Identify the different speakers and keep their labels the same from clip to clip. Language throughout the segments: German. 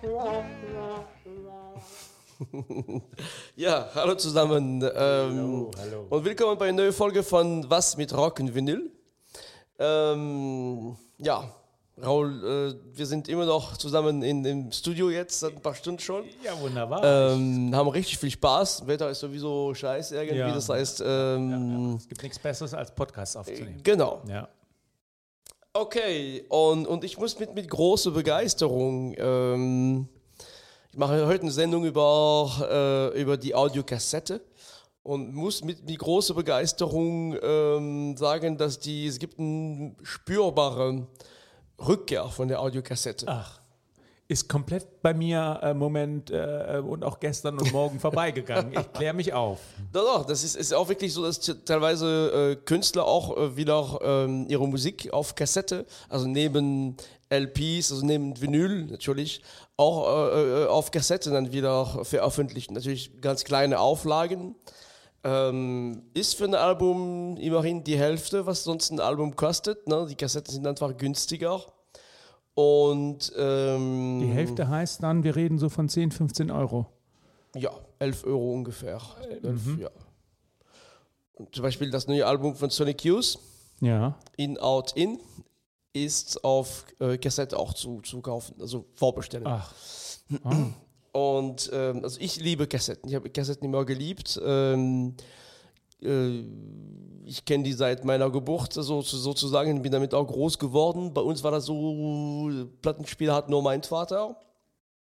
Speaker 1: ja, hallo zusammen. Ähm,
Speaker 2: Hallo, hallo.
Speaker 1: Und willkommen bei einer neuen Folge von Was mit Rock und Vinyl. Ähm, ja, Raul, äh, wir sind immer noch zusammen in, im Studio jetzt, seit ein paar Stunden schon.
Speaker 2: Ja, wunderbar.
Speaker 1: Ähm, haben richtig viel Spaß. Wetter ist sowieso scheiße irgendwie.
Speaker 2: Ja.
Speaker 1: Das heißt, ähm,
Speaker 2: es gibt nichts Besseres als Podcasts aufzunehmen.
Speaker 1: genau.
Speaker 2: Ja.
Speaker 1: Okay, und, und ich muss mit, mit großer Begeisterung, ähm, ich mache heute eine Sendung über, äh, über die Audiokassette und muss mit, mit großer Begeisterung ähm, sagen, dass die, es gibt eine spürbare Rückkehr von der Audiokassette.
Speaker 2: Ach, ist komplett bei mir im Moment äh, und auch gestern und morgen vorbeigegangen. Ich kläre mich auf.
Speaker 1: Doch, doch, das ist, ist auch wirklich so, dass teilweise äh, Künstler auch äh, wieder ähm, ihre Musik auf Kassette, also neben LPs, also neben Vinyl natürlich, auch äh, äh, auf Kassette dann wieder veröffentlichen. Natürlich ganz kleine Auflagen. Ähm, ist für ein Album immerhin die Hälfte, was sonst ein Album kostet. Ne? Die Kassetten sind einfach günstiger. Und ähm,
Speaker 2: Die Hälfte heißt dann, wir reden so von 10, 15 Euro.
Speaker 1: Ja, 11 Euro ungefähr. 11, ja. Und zum Beispiel das neue Album von Sonic Youth,
Speaker 2: Ja.
Speaker 1: In, Out, In, ist auf äh, Kassette auch zu, zu kaufen, also vorbestellen.
Speaker 2: Ach. Ah.
Speaker 1: Und ähm, also ich liebe Kassetten. Ich habe Kassetten immer geliebt. Ähm, äh, ich kenne die seit meiner Geburt so, sozusagen, bin damit auch groß geworden. Bei uns war das so, Plattenspieler hat nur mein Vater.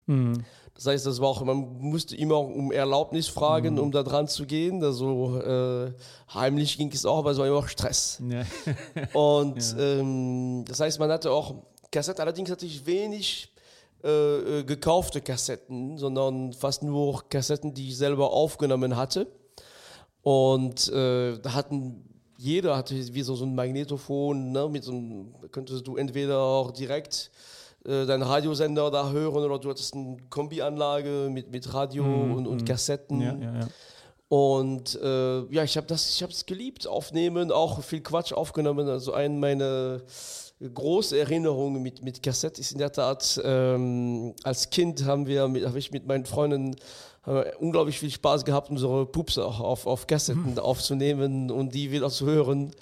Speaker 2: Hm.
Speaker 1: Das heißt, das war auch, man musste immer um Erlaubnis fragen, um da dran zu gehen. Also äh, heimlich ging es auch, aber es war immer auch Stress.
Speaker 2: Ja.
Speaker 1: Und ähm, das heißt, man hatte auch Kassetten, allerdings hatte ich wenig äh, äh, gekaufte Kassetten, sondern fast nur Kassetten, die ich selber aufgenommen hatte. Und äh, da hatten jeder hatte wie so, so ein Magnetophon, ne, mit so einem, könntest du entweder auch direkt äh, deinen Radiosender da hören oder du hattest eine Kombianlage mit, mit Radio und, und Kassetten.
Speaker 2: Ja, ja, ja.
Speaker 1: Und äh, ja, ich habe das, ich habe es geliebt, aufnehmen, auch viel Quatsch aufgenommen. Also eine meiner große Erinnerungen mit, mit Kassette ist in der Tat, ähm, als Kind haben wir, habe ich mit meinen Freunden unglaublich viel Spaß gehabt, unsere Pups auch auf, auf Kassetten aufzunehmen und die wieder zu hören.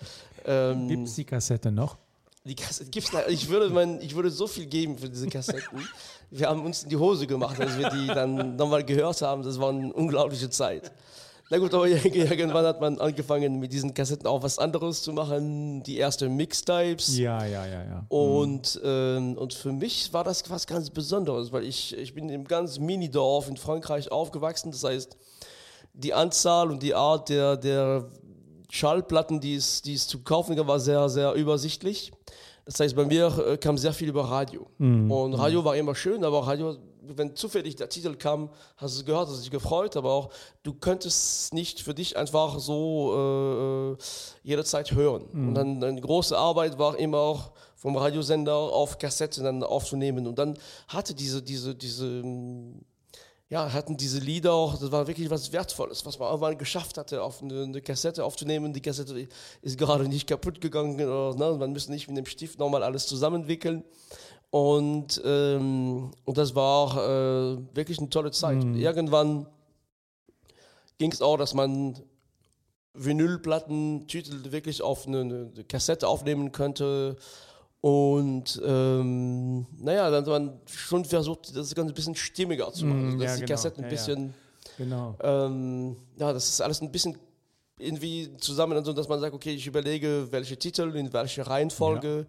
Speaker 1: Ähm,
Speaker 2: Gibt es die Kassette noch?
Speaker 1: die Kassette gibt's leider- ich würde mein, ich würde so viel geben für diese Kassetten. wir haben uns in die Hose gemacht, als wir die dann nochmal gehört haben. Das war eine unglaubliche Zeit. Na gut, aber irgendwann hat man angefangen, mit diesen Kassetten auch was anderes zu machen. Die ersten Mixtapes.
Speaker 2: Ja, ja, ja, ja.
Speaker 1: Und, ähm, und für mich war das was ganz Besonderes, weil ich, ich bin im ganz Minidorf in Frankreich aufgewachsen. Das heißt, die Anzahl und die Art der, der Schallplatten, die es, die es zu kaufen gab, war sehr, sehr übersichtlich. Das heißt, bei mir äh, kam sehr viel über Radio. Und Radio war immer schön, aber Radio, wenn zufällig der Titel kam, hast du es gehört, hast dich gefreut, aber auch du könntest nicht für dich einfach so äh, jederzeit hören. Und dann eine große Arbeit war immer auch vom Radiosender auf Kassette dann aufzunehmen. Und dann hatte diese, diese, diese, mm, ja, hatten diese Lieder auch, das war wirklich was Wertvolles, was man irgendwann geschafft hatte, auf eine, eine Kassette aufzunehmen. Die Kassette ist gerade nicht kaputt gegangen, oder, ne? man müsste nicht mit dem Stift nochmal alles zusammenwickeln. Und, ähm, und das war auch, äh, wirklich eine tolle Zeit. Und irgendwann ging es auch, dass man Vinylplatten, Titel wirklich auf eine, eine Kassette aufnehmen könnte. Und ähm, naja, dann hat man schon versucht, das Ganze ein bisschen stimmiger zu machen.
Speaker 2: Mm,
Speaker 1: also, dass
Speaker 2: ja,
Speaker 1: die
Speaker 2: genau.
Speaker 1: Kassetten ein
Speaker 2: Ja, ja.
Speaker 1: bisschen,
Speaker 2: Genau.
Speaker 1: ähm, ja, das ist alles ein bisschen irgendwie zusammen, also, dass man sagt, okay, ich überlege, welche Titel, in welche Reihenfolge.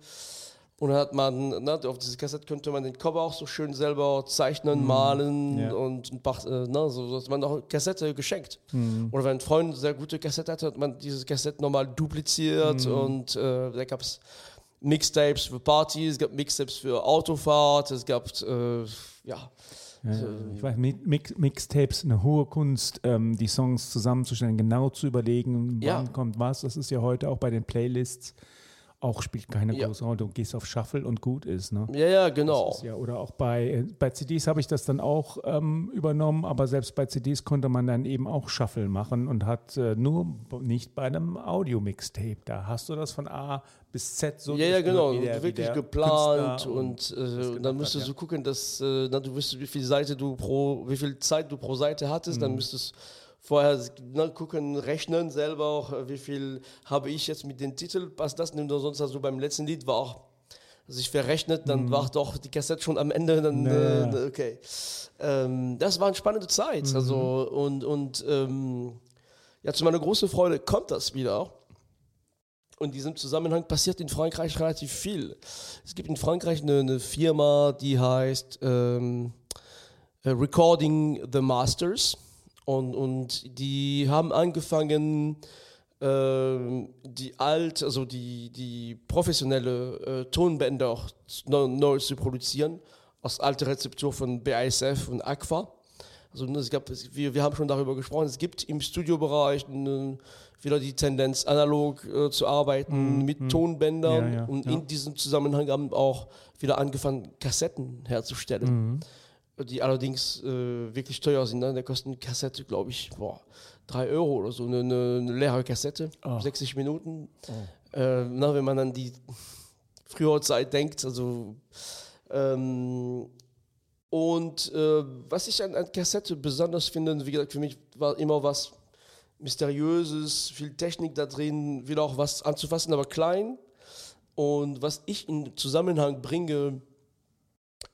Speaker 1: Und dann hat man, ne, auf diese Kassette könnte man den Cover auch so schön selber zeichnen, malen
Speaker 2: Mm, ja.
Speaker 1: und ein paar, äh, ne, so dass man auch eine Kassette geschenkt.
Speaker 2: Mm.
Speaker 1: Oder wenn ein Freund eine sehr gute Kassette hatte, hat man diese Kassette nochmal dupliziert
Speaker 2: Mm.
Speaker 1: und äh, da gab es Mixtapes für Partys, es gab Mixtapes für Autofahrt, es gab, äh, ja,
Speaker 2: ja. Ich weiß, Mi- Mix, Mixtapes, eine hohe Kunst, ähm, die Songs zusammenzustellen, genau zu überlegen, wann
Speaker 1: Ja.
Speaker 2: kommt was. Das ist ja heute auch bei den Playlists auch spielt keine
Speaker 1: Ja.
Speaker 2: große Rolle. Du gehst auf Shuffle und gut ist. Ne?
Speaker 1: Ja, ja, genau.
Speaker 2: Ja, oder auch bei, äh, bei CDs habe ich das dann auch ähm, übernommen, aber selbst bei CDs konnte man dann eben auch Shuffle machen und hat äh, nur nicht bei einem Audio-Mixtape. Da hast du das von A bis Z so
Speaker 1: ja, ja,
Speaker 2: durchgehört,
Speaker 1: genau.
Speaker 2: der-
Speaker 1: wirklich geplant
Speaker 2: Künstler
Speaker 1: und, äh,
Speaker 2: gemacht
Speaker 1: dann müsstest
Speaker 2: hat,
Speaker 1: du
Speaker 2: ja.
Speaker 1: gucken, dass äh, na, du wüsstest, wie viel Seite du pro, wie viel Zeit du pro Seite hattest.
Speaker 2: Mhm.
Speaker 1: Dann müsstest vorher na, gucken, rechnen selber auch, äh, wie viel habe ich jetzt mit dem Titel, passt das denn oder sonst also beim letzten Lied war auch sich verrechnet, dann war doch die Kassette schon am Ende, dann
Speaker 2: Mhm. Ja.
Speaker 1: äh, okay. Ähm, das war eine spannende Zeit.
Speaker 2: Mhm.
Speaker 1: Also und, und ähm, ja, zu meiner großen Freude kommt das wieder. Und in diesem Zusammenhang passiert in Frankreich relativ viel. Es gibt in Frankreich eine, eine Firma, die heißt ähm, äh, Recording the Masters. Und, und die haben angefangen, ähm, die alt, also die, die professionelle äh, Tonbänder auch neu, neu zu produzieren, aus alter Rezeptur von BASF und Aqua. Also ne, es gab, wir, wir haben schon darüber gesprochen, es gibt im Studiobereich eine, wieder die Tendenz, analog äh, zu arbeiten mit Tonbändern.
Speaker 2: Ja, ja,
Speaker 1: und
Speaker 2: ja.
Speaker 1: in diesem Zusammenhang haben auch wieder angefangen, Kassetten herzustellen, die allerdings äh, wirklich teuer sind. Ne? Da kostet eine Kassette, glaube ich, boah, 3 Euro oder so, eine, eine, leere Kassette,
Speaker 2: Oh.
Speaker 1: 60 Minuten. Äh, na, wenn man an die frühere Zeit denkt, also ähm, und äh, was ich an, an Kassette besonders finde, wie gesagt, für mich war immer was Mysteriöses, viel Technik da drin, wieder auch was anzufassen, aber klein. Und was ich in Zusammenhang bringe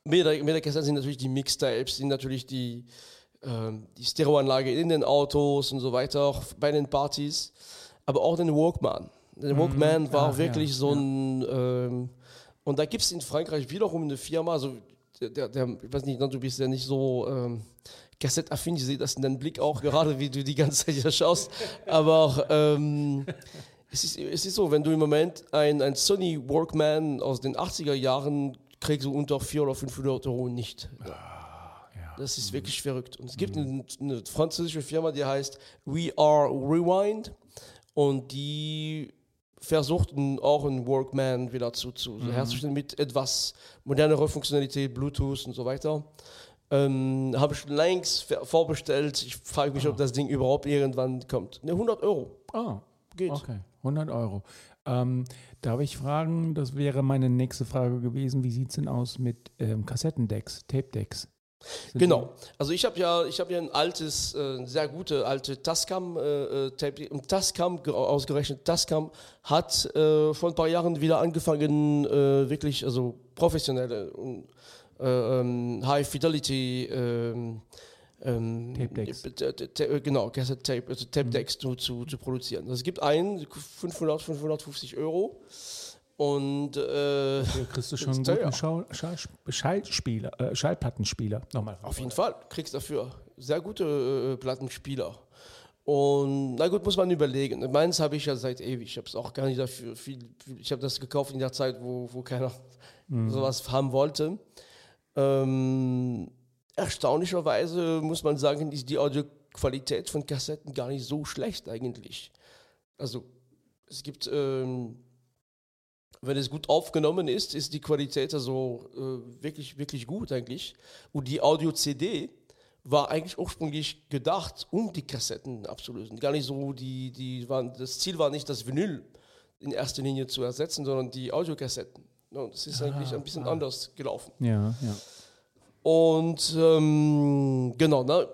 Speaker 1: mit der, mit der Kassette sind natürlich die Mixtapes, sind natürlich die, ähm, die Stereoanlage in den Autos und so weiter, auch bei den Partys, aber auch den Walkman. Der Walkman war
Speaker 2: Ach,
Speaker 1: wirklich
Speaker 2: ja,
Speaker 1: so
Speaker 2: ja.
Speaker 1: ein, ähm, und da gibt es in Frankreich wiederum eine Firma, also der, der ich weiß nicht, du bist ja nicht so ähm, kassettaffin, ich sehe das in deinem Blick auch gerade, wie du die ganze Zeit hier schaust, aber ähm, es, ist, es ist so, wenn du im Moment ein, ein Sony Walkman aus den 80er Jahren kriegst du unter 400 oder 500 Euro nicht. Das ist wirklich verrückt. Und es gibt eine, eine französische Firma, die heißt We Are Rewind und die versuchten auch einen Walkman wieder zu, zu herzustellen mit etwas modernerer Funktionalität, Bluetooth und so weiter. Ähm, Habe ich längst vorbestellt. Ich frage mich, ob das Ding überhaupt irgendwann kommt. Ne, 100 Euro.
Speaker 2: Ah,
Speaker 1: Geht.
Speaker 2: okay. 100 Euro. Ähm, darf ich fragen, das wäre meine nächste Frage gewesen, wie sieht es denn aus mit ähm, Kassettendecks, Tape-Decks?
Speaker 1: Genau. Also ich habe ja, ich habe ja ein altes, äh, sehr gute alte Tascam äh, äh, Tape. Und Tascam ge- ausgerechnet Tascam hat äh, vor ein paar Jahren wieder angefangen, äh, wirklich also professionelle und äh, ähm, High Fidelity ähm, ähm,
Speaker 2: Tape Decks.
Speaker 1: äh, t- genau, Cassette Tape, also Tape Decks zu, zu, produzieren. Also es gibt einen 500, 550 Euro und äh,
Speaker 2: Da kriegst du schon einen guten Schau Schall Schallspieler, äh, Schallplattenspieler. Nochmal.
Speaker 1: Auf jeden Fall, kriegst dafür sehr gute äh, Plattenspieler. Und na gut, muss man überlegen. Meins habe ich ja seit ewig. Ich habe es auch gar nicht dafür viel. ich habe das gekauft in der Zeit, wo, wo keiner sowas haben wollte. Ähm, erstaunlicherweise muss man sagen, ist die Audioqualität von Kassetten gar nicht so schlecht eigentlich. Also es gibt, ähm, wenn es gut aufgenommen ist, ist die Qualität also äh, wirklich, wirklich gut eigentlich. Und die Audio-CD war eigentlich ursprünglich gedacht, um die Kassetten abzulösen. Gar nicht so, die, die waren, das Ziel war nicht, das Vinyl in erster Linie zu ersetzen, sondern die Audiokassetten. Ja, Und das ist eigentlich ein bisschen anders gelaufen.
Speaker 2: Ja, ja.
Speaker 1: Und ähm, genau, ne?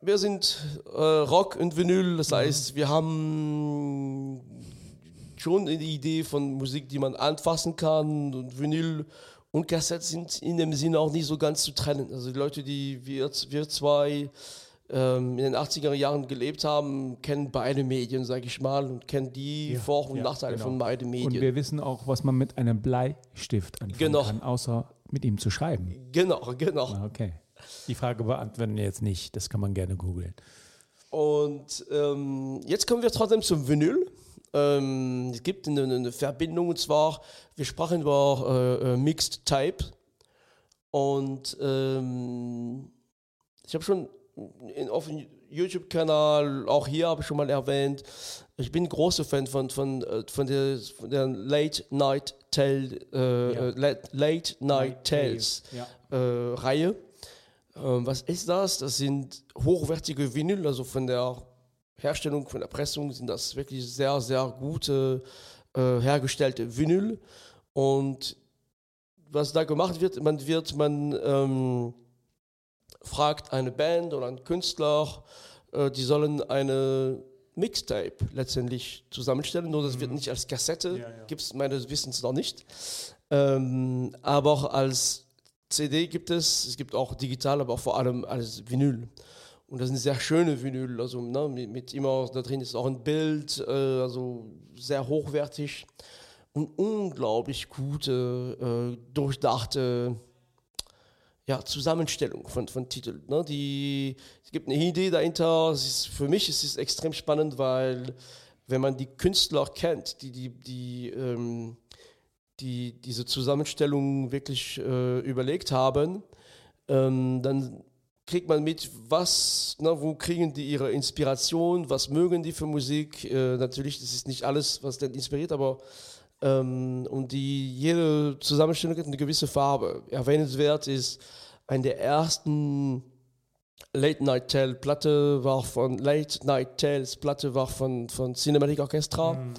Speaker 1: wir sind äh, Rock und Vinyl, das heißt, wir haben schon die Idee von Musik, die man anfassen kann und Vinyl und Kassette sind in dem Sinne auch nicht so ganz zu trennen. Also die Leute, die wir, wir zwei ähm, in den 80er Jahren gelebt haben, kennen beide Medien, sage ich mal, und kennen die
Speaker 2: Ja,
Speaker 1: Vor- und
Speaker 2: ja,
Speaker 1: Nachteile
Speaker 2: genau.
Speaker 1: von beiden
Speaker 2: Und
Speaker 1: Medien.
Speaker 2: wir wissen auch, was man mit einem Bleistift anfangen
Speaker 1: Genau.
Speaker 2: kann, außer mit ihm zu schreiben.
Speaker 1: genau, genau.
Speaker 2: Ah, Okay. Die Frage beantworten wir jetzt nicht, das kann man gerne googeln.
Speaker 1: Und ähm, jetzt kommen wir trotzdem zum Vinyl. Ähm, es gibt eine, eine Verbindung und zwar, wir sprachen über äh, äh, Mixed Type und ähm, ich habe schon in, dem YouTube-Kanal, auch hier habe ich schon mal erwähnt. Ich bin großer Fan von, von, äh, von, der, von der Late Night Tale, äh,
Speaker 2: Ja.
Speaker 1: Late, Late Night Tales
Speaker 2: Ja.
Speaker 1: äh, Reihe. Ähm, was ist das? Das sind hochwertige Vinyl, also von der Herstellung, von der Pressung sind das wirklich sehr, sehr gute äh, hergestellte Vinyl. Und was da gemacht wird, man wird, man ähm, fragt eine Band oder einen Künstler, äh, die sollen eine Mixtape letztendlich zusammenstellen, nur das wird nicht als Kassette,
Speaker 2: Mhm. Ja, ja.
Speaker 1: gibt es meines Wissens noch nicht. Ähm, aber auch als CD gibt es, es gibt auch digital, aber vor allem als Vinyl. Und das sind sehr schöne Vinyl, also ne, mit, mit immer, da drin ist auch ein Bild, äh, also sehr hochwertig und unglaublich gute, äh, durchdachte ja, Zusammenstellung von, von Titeln. Ne? Die, es gibt eine Idee dahinter. Ist, für mich ist es extrem spannend, weil wenn man die Künstler kennt, die, die, die, ähm, die diese Zusammenstellung wirklich äh, überlegt haben, ähm, dann kriegt man mit, was, ne, wo kriegen die ihre Inspiration, was mögen die für Musik. Äh, natürlich, das ist nicht alles, was den inspiriert, aber ähm, und die, jede Zusammenstellung hat eine gewisse Farbe. Erwähnenswert ist eine der ersten Late Night Tale Platte war von Late Night Tales Platte war von, von Cinematic Orchestra.
Speaker 2: Mhm.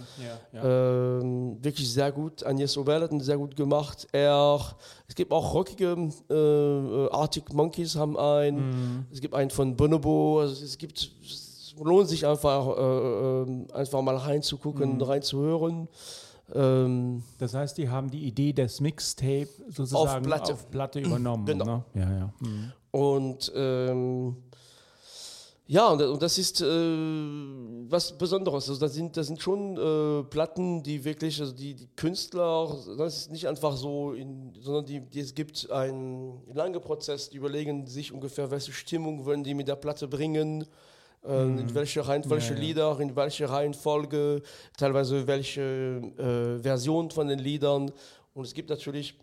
Speaker 2: Ja, ja.
Speaker 1: Ähm, wirklich sehr gut. Agnes Obel hat ihn sehr gut gemacht. Er, es gibt auch rockige äh, Arctic Monkeys haben einen.
Speaker 2: Mhm.
Speaker 1: Es gibt einen von Bonobo. Also es gibt es lohnt sich einfach äh, äh, einfach mal reinzugucken,
Speaker 2: Mhm.
Speaker 1: reinzuhören. Ähm,
Speaker 2: Das heißt, die haben die Idee des Mixtape sozusagen
Speaker 1: Platte.
Speaker 2: auf Platte übernommen.
Speaker 1: Genau.
Speaker 2: Ne? Ja, ja. Mhm.
Speaker 1: Und ähm, ja, und, und das ist äh, was Besonderes. Also das sind, das sind schon äh, Platten, die wirklich, also die, die Künstler, das ist nicht einfach so, in, sondern die, die, es gibt einen langen Prozess, die überlegen sich ungefähr, welche Stimmung wollen die mit der Platte bringen, äh, in welche, Reihen, welche
Speaker 2: Ja, ja.
Speaker 1: Lieder, in welche Reihenfolge, teilweise welche äh, Version von den Liedern. Und es gibt natürlich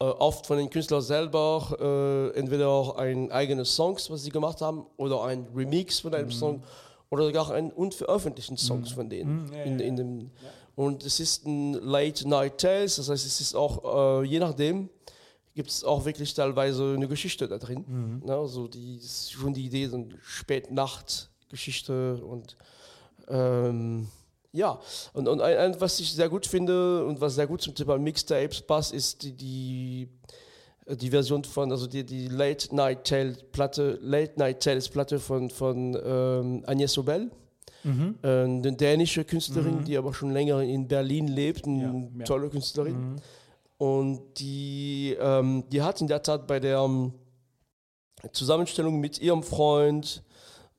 Speaker 1: äh, oft von den Künstlern selber äh, entweder auch ein eigenes Songs, was sie gemacht haben, oder ein Remix von einem Song oder sogar ein unveröffentlichten Songs von denen.
Speaker 2: Mhm, ja,
Speaker 1: in, in dem, Und es ist ein Late Night Tales, das heißt, es ist auch, äh, je nachdem, gibt es auch wirklich teilweise eine Geschichte da drin.
Speaker 2: Mhm.
Speaker 1: Ne? Also die schon die Idee, so eine Spätnacht-Geschichte und ähm, ja, und, und ein, ein, was ich sehr gut finde und was sehr gut zum Thema Mixtapes passt, ist die, die, die Version von, also die, die Late Night Tales Platte, Late Night Tales Platte von, von ähm, Agnès Obel,
Speaker 2: Mhm.
Speaker 1: äh, eine dänische Künstlerin,
Speaker 2: Mhm.
Speaker 1: die aber schon länger in Berlin lebt, eine
Speaker 2: Ja, ja.
Speaker 1: tolle Künstlerin.
Speaker 2: Mhm.
Speaker 1: Und die, ähm, die hat in der Tat bei der ähm, Zusammenstellung mit ihrem Freund,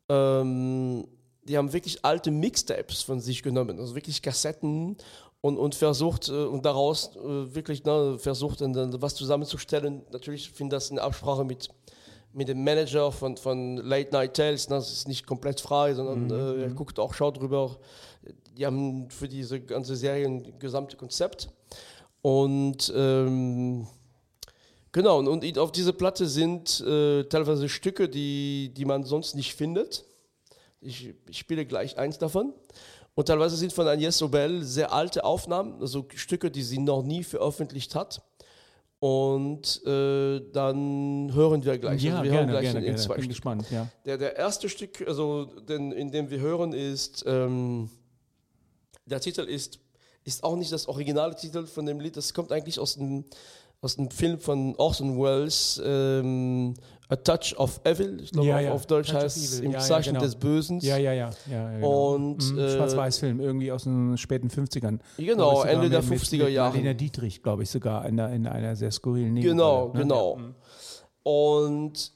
Speaker 1: ähm, die haben wirklich alte Mixtapes von sich genommen, also wirklich Kassetten und, und versucht äh, und daraus äh, wirklich ne, versucht dann, was zusammenzustellen. Natürlich finde das in Absprache mit, mit dem Manager von, von Late Night Tales, ne, das ist nicht komplett frei, sondern äh, er guckt auch, schaut drüber. Die haben für diese ganze Serie ein gesamtes Konzept. Und ähm, genau, und, und auf dieser Platte sind äh, teilweise Stücke, die, die man sonst nicht findet. Ich, ich spiele gleich eins davon. Und teilweise sind von Agnès Obel sehr alte Aufnahmen, also Stücke, die sie noch nie veröffentlicht hat. Und äh, dann hören wir gleich.
Speaker 2: Ja,
Speaker 1: also wir
Speaker 2: gerne,
Speaker 1: hören gleich
Speaker 2: gerne,
Speaker 1: in, in zwei
Speaker 2: Bin gespannt, ja.
Speaker 1: Der, der erste Stück, also den, in dem wir hören, ist, ähm, der Titel ist, ist auch nicht das originale Titel von dem Lied, das kommt eigentlich aus dem, aus dem Film von Orson Welles, ähm, A Touch of Evil, ich glaube
Speaker 2: Ja,
Speaker 1: auf,
Speaker 2: ja,
Speaker 1: auf Deutsch
Speaker 2: Touch
Speaker 1: heißt es. Im
Speaker 2: Ja,
Speaker 1: Zeichen
Speaker 2: genau.
Speaker 1: des Bösen.
Speaker 2: Ja, ja, ja. ja, genau.
Speaker 1: Und,
Speaker 2: Mhm,
Speaker 1: äh,
Speaker 2: Schwarz-Weiß-Film, irgendwie aus den späten 50ern.
Speaker 1: Genau, Ende der
Speaker 2: mit- mit-
Speaker 1: 50er
Speaker 2: mit
Speaker 1: Jahre.
Speaker 2: Marlene Dietrich, glaube ich, sogar in, der, in einer sehr skurrilen
Speaker 1: Genau,
Speaker 2: Nebenrolle, ne?
Speaker 1: genau.
Speaker 2: Mhm.
Speaker 1: Und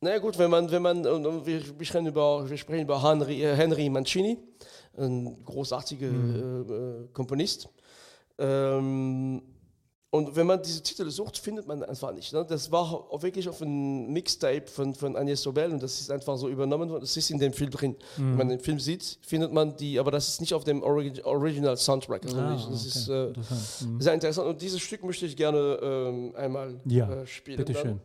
Speaker 1: naja gut, wenn man, wenn man, und, und wir, wir, sprechen über, wir sprechen über Henry, äh, Henry Mancini, ein großartiger
Speaker 2: Mhm.
Speaker 1: äh, äh, Komponist. Ähm, und wenn man diese Titel sucht, findet man einfach nicht. Ne? Das war auch wirklich auf einem Mixtape von, von Agnès Sobel und das ist einfach so übernommen worden. Das ist in dem Film drin. Wenn man den Film sieht, findet man die, aber das ist nicht auf dem Origi Original Soundtrack. Also
Speaker 2: Ah,
Speaker 1: das
Speaker 2: okay.
Speaker 1: ist äh,
Speaker 2: Interessant. Mhm.
Speaker 1: sehr interessant. Und dieses Stück möchte ich gerne ähm, einmal
Speaker 2: Ja,
Speaker 1: äh, spielen.
Speaker 2: Bitte
Speaker 1: dann.
Speaker 2: schön.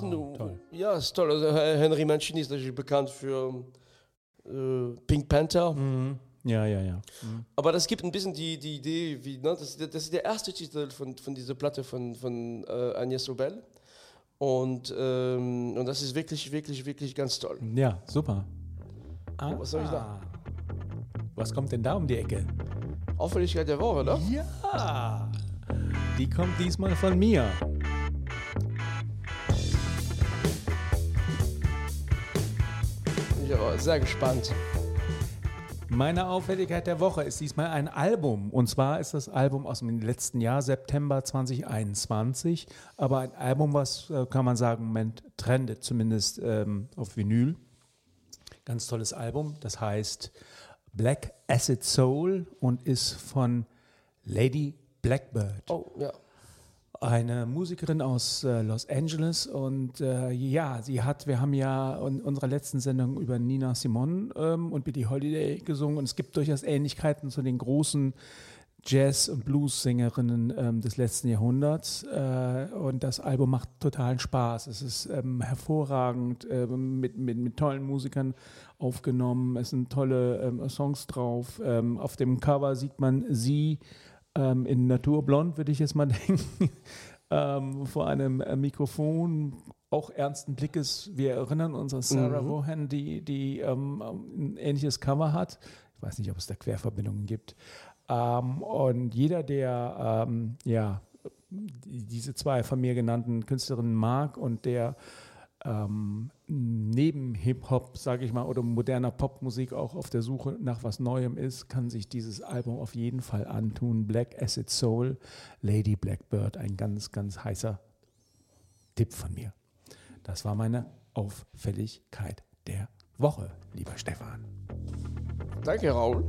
Speaker 1: Bisschen,
Speaker 2: Wow, toll.
Speaker 1: ja, ist toll. Also Henry Mancini ist natürlich bekannt für äh, Pink Panther.
Speaker 2: Mhm. Ja, ja, ja.
Speaker 1: Aber das gibt ein bisschen die, die Idee, wie, ne, das, ist der- das ist der erste Titel von, von dieser Platte von, von äh, Agnès Obel. Und, ähm, und das ist wirklich, wirklich, wirklich ganz toll.
Speaker 2: Ja, super. Ah,
Speaker 1: was soll ich sagen?
Speaker 2: Was kommt denn da um die Ecke?
Speaker 1: Auffälligkeit der Woche, ne?
Speaker 2: Ja, die kommt diesmal von mir.
Speaker 1: Bin ich aber sehr gespannt.
Speaker 2: Meine Auffälligkeit der Woche ist diesmal ein Album. Und zwar ist das Album aus dem letzten Jahr, September 2021. Aber ein Album, was, äh, kann man sagen, im Moment trendet, zumindest ähm, auf Vinyl. Ganz tolles Album. Das heißt Black Acid Soul und ist von Lady Blackbird.
Speaker 1: Oh, ja.
Speaker 2: Eine Musikerin aus äh, Los Angeles und äh, ja, sie hat, wir haben ja in unserer letzten Sendung über Nina Simone ähm, und Billie Holiday gesungen und es gibt durchaus Ähnlichkeiten zu den großen Jazz- und Blues-Sängerinnen ähm, des letzten Jahrhunderts äh, und das Album macht totalen Spaß. Es ist ähm, hervorragend ähm, mit, mit, mit tollen Musikern aufgenommen, es sind tolle ähm, Songs drauf. Ähm, auf dem Cover sieht man sie ähm, in Naturblond, würde ich jetzt mal denken, ähm, vor einem äh, Mikrofon, auch ernsten Blickes. Wir erinnern uns an Sarah
Speaker 1: Mhm.
Speaker 2: Vaughan, die, die ähm, ein ähnliches Cover hat. Ich weiß nicht, ob es da Querverbindungen gibt. Ähm, und jeder, der ähm, ja, die- diese zwei von mir genannten Künstlerinnen mag und der ähm, neben Hip-Hop, sage ich mal, oder moderner Popmusik auch auf der Suche nach was Neuem ist, kann sich dieses Album auf jeden Fall antun. Black Acid Soul, Lady Blackbird, ein ganz, ganz heißer Tipp von mir. Das war meine Auffälligkeit der Woche, lieber Stefan.
Speaker 1: Danke, Raul.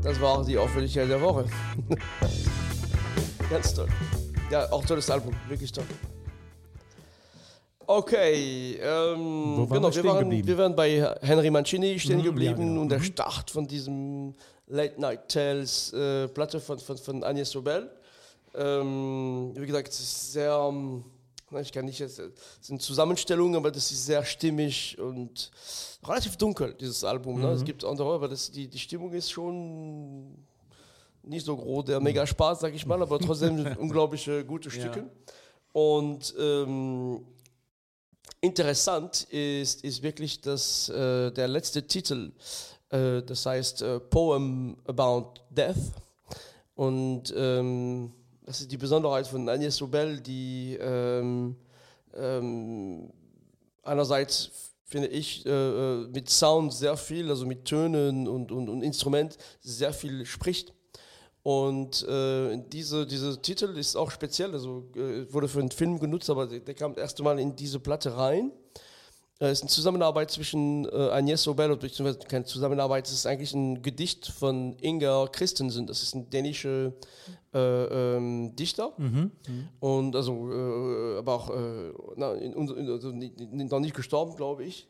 Speaker 1: Das war auch die Auffälligkeit der Woche. Ganz toll. Ja, auch tolles Album, wirklich toll. Okay, ähm, genau,
Speaker 2: wir
Speaker 1: wir, waren, wir waren bei Henry Mancini stehen
Speaker 2: Mhm, ja,
Speaker 1: geblieben
Speaker 2: genau.
Speaker 1: und der
Speaker 2: Mhm.
Speaker 1: Start von diesem Late Night Tales äh, Platte von, von, von Agnès Sobel. Ähm, wie gesagt, es ist sehr, ähm, ich kann nicht jetzt, es sind Zusammenstellungen, aber das ist sehr stimmig und relativ dunkel, dieses Album. Ne? Es gibt andere, aber das, die, die Stimmung ist schon nicht so groß, der mega Spaß, sag ich mal, aber trotzdem unglaubliche gute Stücke. Und ähm, interessant ist, ist wirklich, dass äh, der letzte Titel, äh, das heißt äh, Poem About Death. Und ähm, das ist die Besonderheit von Agnès Sobel, die ähm, ähm, einerseits finde ich äh, äh, mit Sound sehr viel, also mit Tönen und, und, und Instrument sehr viel spricht. Und äh, diese, dieser Titel ist auch speziell, also äh, wurde für einen Film genutzt, aber der, der kam das erste Mal in diese Platte rein. Es ist eine Zusammenarbeit zwischen äh, Agnès Sobel und beziehungsweise keine Zusammenarbeit, es ist eigentlich ein Gedicht von Inger Christensen, das ist ein dänischer äh, ähm, Dichter. Und also, äh, aber auch äh, na, in, in, also noch nicht gestorben, glaube ich.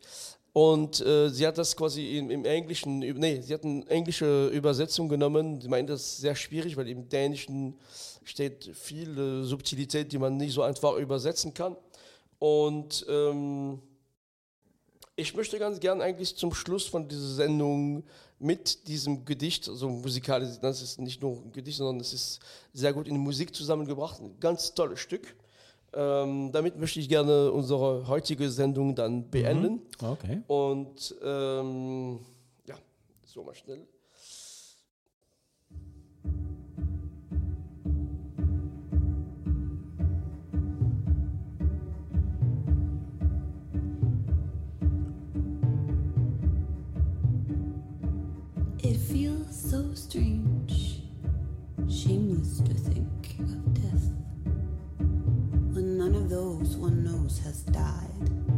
Speaker 1: Und äh, sie hat das quasi im, im Englischen, nee, sie hat eine englische Übersetzung genommen. Sie meint das ist sehr schwierig, weil im Dänischen steht viel äh, Subtilität, die man nicht so einfach übersetzen kann. Und ähm, ich möchte ganz gern eigentlich zum Schluss von dieser Sendung mit diesem Gedicht, also musikalisch, das ist nicht nur ein Gedicht, sondern es ist sehr gut in Musik zusammengebracht, ein ganz tolles Stück. Ähm, damit möchte ich gerne unsere heutige Sendung dann beenden.
Speaker 2: Okay.
Speaker 1: Und ähm, ja, so mal schnell.
Speaker 3: It feels so strange, shameless to think Rose has died.